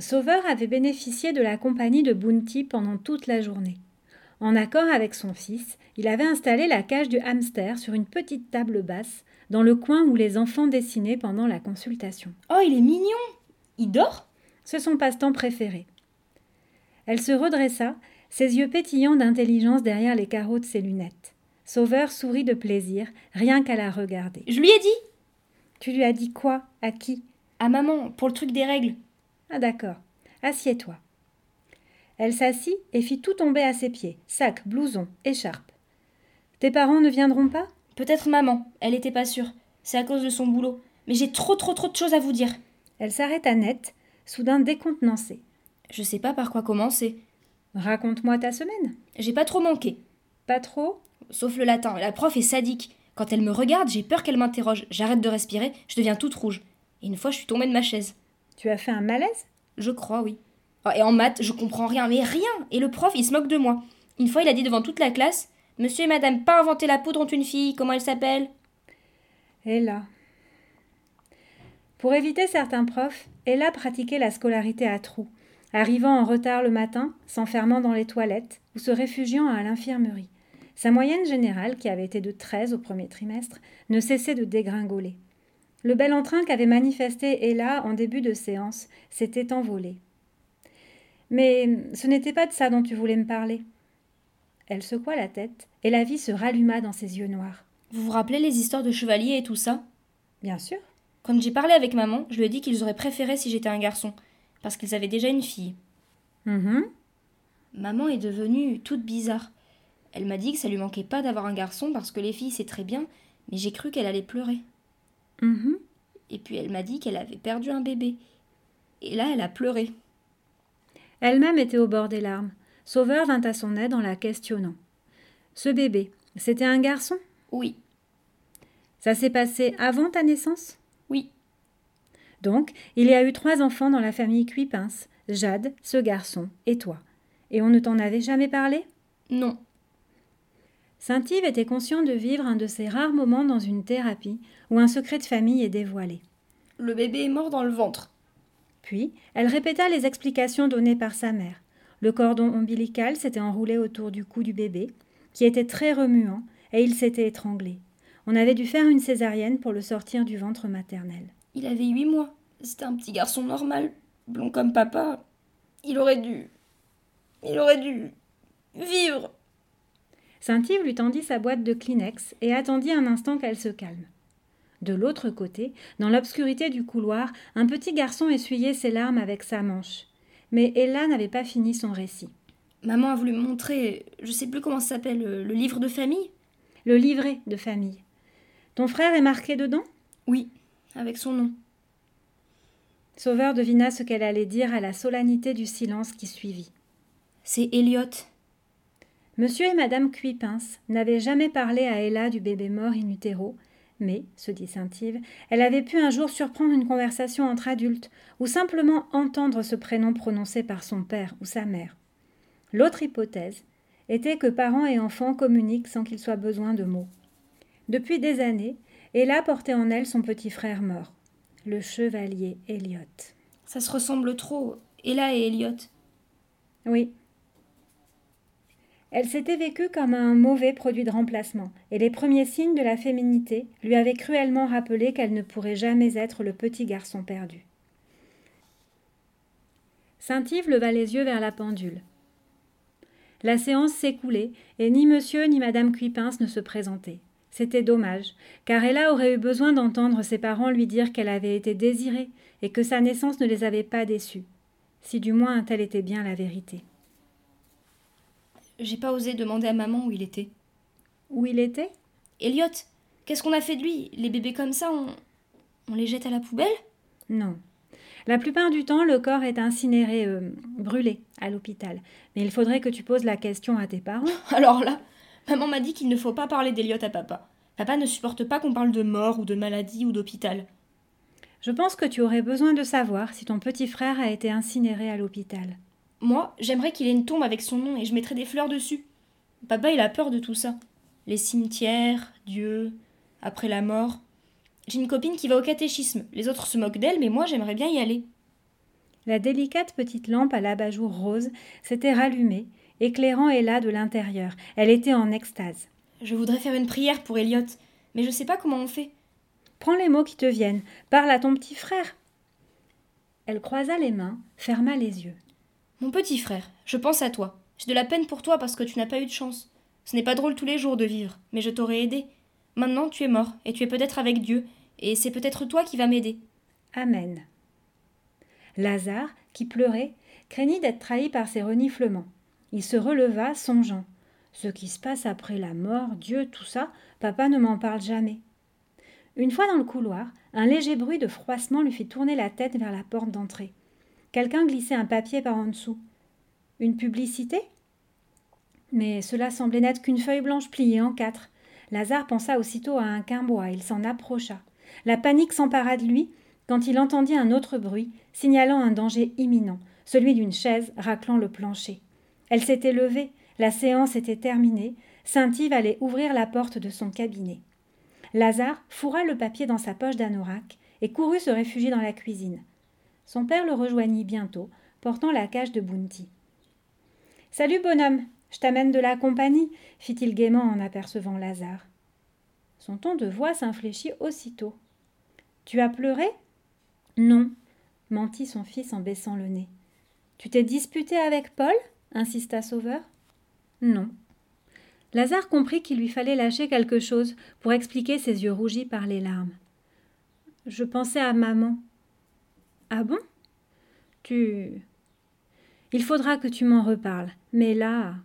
Sauveur avait bénéficié de la compagnie de Bounty pendant toute la journée. En accord avec son fils, il avait installé la cage du hamster sur une petite table basse, dans le coin où les enfants dessinaient pendant la consultation. Oh, il est mignon Il dort? C'est son passe-temps préféré. Elle se redressa, ses yeux pétillants d'intelligence derrière les carreaux de ses lunettes. Sauveur sourit de plaisir, rien qu'à la regarder. Je lui ai dit Tu lui as dit quoi? À qui? À maman, pour le truc des règles. Ah d'accord. Assieds-toi. Elle s'assit et fit tout tomber à ses pieds sac, blouson, écharpe. Tes parents ne viendront pas? Peut-être maman, elle n'était pas sûre. C'est à cause de son boulot. Mais j'ai trop trop trop de choses à vous dire. Elle s'arrêta net, soudain décontenancée. Je sais pas par quoi commencer. Raconte-moi ta semaine. J'ai pas trop manqué. Pas trop? Sauf le latin. La prof est sadique. Quand elle me regarde, j'ai peur qu'elle m'interroge. J'arrête de respirer, je deviens toute rouge. Et une fois, je suis tombée de ma chaise. Tu as fait un malaise? Je crois, oui. Oh, et en maths, je comprends rien, mais rien. Et le prof, il se moque de moi. Une fois, il a dit devant toute la classe Monsieur et madame, pas inventer la poudre ont une fille, comment elle s'appelle? Ella. Pour éviter certains profs, Ella pratiquait la scolarité à trous, arrivant en retard le matin, s'enfermant dans les toilettes ou se réfugiant à l'infirmerie. Sa moyenne générale, qui avait été de 13 au premier trimestre, ne cessait de dégringoler. Le bel entrain qu'avait manifesté Ella en début de séance s'était envolé. Mais ce n'était pas de ça dont tu voulais me parler. Elle secoua la tête, et la vie se ralluma dans ses yeux noirs. Vous vous rappelez les histoires de chevaliers et tout ça? Bien sûr. Quand j'ai parlé avec maman, je lui ai dit qu'ils auraient préféré si j'étais un garçon, parce qu'ils avaient déjà une fille. Mhm. Maman est devenue toute bizarre. Elle m'a dit que ça lui manquait pas d'avoir un garçon parce que les filles c'est très bien, mais j'ai cru qu'elle allait pleurer. Mhm. Et puis elle m'a dit qu'elle avait perdu un bébé. Et là, elle a pleuré. Elle-même était au bord des larmes. Sauveur vint à son aide en la questionnant. Ce bébé, c'était un garçon? Oui, Ça s'est passé avant ta naissance? Oui, Donc, il y a eu trois enfants dans la famille Cuipins, Jade, ce garçon et toi. Et on ne t'en avait jamais parlé? Non. Saint-Yves était conscient de vivre un de ces rares moments dans une thérapie où un secret de famille est dévoilé. Le bébé est mort dans le ventre. Puis, elle répéta les explications données par sa mère. Le cordon ombilical s'était enroulé autour du cou du bébé, qui était très remuant, et il s'était étranglé. On avait dû faire une césarienne pour le sortir du ventre maternel. Il avait huit mois. C'était un petit garçon normal, blond comme papa. Il aurait dû. Il aurait dû. vivre. Saint-Yves lui tendit sa boîte de Kleenex et attendit un instant qu'elle se calme. De l'autre côté, dans l'obscurité du couloir, un petit garçon essuyait ses larmes avec sa manche. Mais Ella n'avait pas fini son récit. Maman a voulu me montrer, je sais plus comment ça s'appelle, le, le livre de famille? Le livret de famille. Ton frère est marqué dedans? Oui, avec son nom. Sauveur devina ce qu'elle allait dire à la solennité du silence qui suivit. C'est Elliot. Monsieur et Madame Cuipins n'avaient jamais parlé à Ella du bébé mort in utero, mais, se dit Saint-Yves, elle avait pu un jour surprendre une conversation entre adultes, ou simplement entendre ce prénom prononcé par son père ou sa mère. L'autre hypothèse était que parents et enfants communiquent sans qu'il soit besoin de mots. Depuis des années, Ella portait en elle son petit frère mort, le chevalier Elliot. Ça se ressemble trop. Ella et Elliot. Oui. Elle s'était vécue comme un mauvais produit de remplacement, et les premiers signes de la féminité lui avaient cruellement rappelé qu'elle ne pourrait jamais être le petit garçon perdu. Saint-Yves leva les yeux vers la pendule. La séance s'écoulait, et ni monsieur ni madame Cuipins ne se présentaient. C'était dommage, car Ella aurait eu besoin d'entendre ses parents lui dire qu'elle avait été désirée et que sa naissance ne les avait pas déçus, si du moins telle était bien la vérité. J'ai pas osé demander à maman où il était. Où il était? Elliot, qu'est-ce qu'on a fait de lui? Les bébés comme ça, on. on les jette à la poubelle? Non. La plupart du temps, le corps est incinéré, euh, brûlé, à l'hôpital. Mais il faudrait que tu poses la question à tes parents. Alors là, maman m'a dit qu'il ne faut pas parler d'Elliot à papa. Papa ne supporte pas qu'on parle de mort ou de maladie ou d'hôpital. Je pense que tu aurais besoin de savoir si ton petit frère a été incinéré à l'hôpital. Moi, j'aimerais qu'il ait une tombe avec son nom et je mettrais des fleurs dessus. Papa, il a peur de tout ça. Les cimetières, Dieu, après la mort. J'ai une copine qui va au catéchisme. Les autres se moquent d'elle, mais moi, j'aimerais bien y aller. La délicate petite lampe à l'abat-jour rose s'était rallumée, éclairant Ella de l'intérieur. Elle était en extase. Je voudrais faire une prière pour Elliot, mais je sais pas comment on fait. Prends les mots qui te viennent. Parle à ton petit frère. Elle croisa les mains, ferma les yeux. Mon petit frère, je pense à toi. J'ai de la peine pour toi parce que tu n'as pas eu de chance. Ce n'est pas drôle tous les jours de vivre, mais je t'aurais aidé. Maintenant tu es mort, et tu es peut-être avec Dieu, et c'est peut-être toi qui vas m'aider. Amen. Lazare, qui pleurait, craignit d'être trahi par ses reniflements. Il se releva, songeant. Ce qui se passe après la mort, Dieu, tout ça, papa ne m'en parle jamais. Une fois dans le couloir, un léger bruit de froissement lui fit tourner la tête vers la porte d'entrée. Quelqu'un glissait un papier par en dessous. Une publicité? Mais cela semblait n'être qu'une feuille blanche pliée en quatre. Lazare pensa aussitôt à un quimbois, il s'en approcha. La panique s'empara de lui quand il entendit un autre bruit, signalant un danger imminent, celui d'une chaise raclant le plancher. Elle s'était levée, la séance était terminée, Saint-Yves allait ouvrir la porte de son cabinet. Lazare fourra le papier dans sa poche d'anorak et courut se réfugier dans la cuisine. Son père le rejoignit bientôt, portant la cage de Bounty. Salut, bonhomme, je t'amène de la compagnie, fit-il gaiement en apercevant Lazare. Son ton de voix s'infléchit aussitôt. Tu as pleuré Non, mentit son fils en baissant le nez. Tu t'es disputé avec Paul? insista Sauveur. Non. Lazare comprit qu'il lui fallait lâcher quelque chose pour expliquer ses yeux rougis par les larmes. Je pensais à maman. Ah bon? Tu. Il faudra que tu m'en reparles, mais là.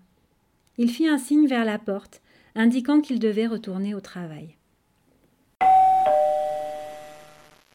Il fit un signe vers la porte, indiquant qu'il devait retourner au travail.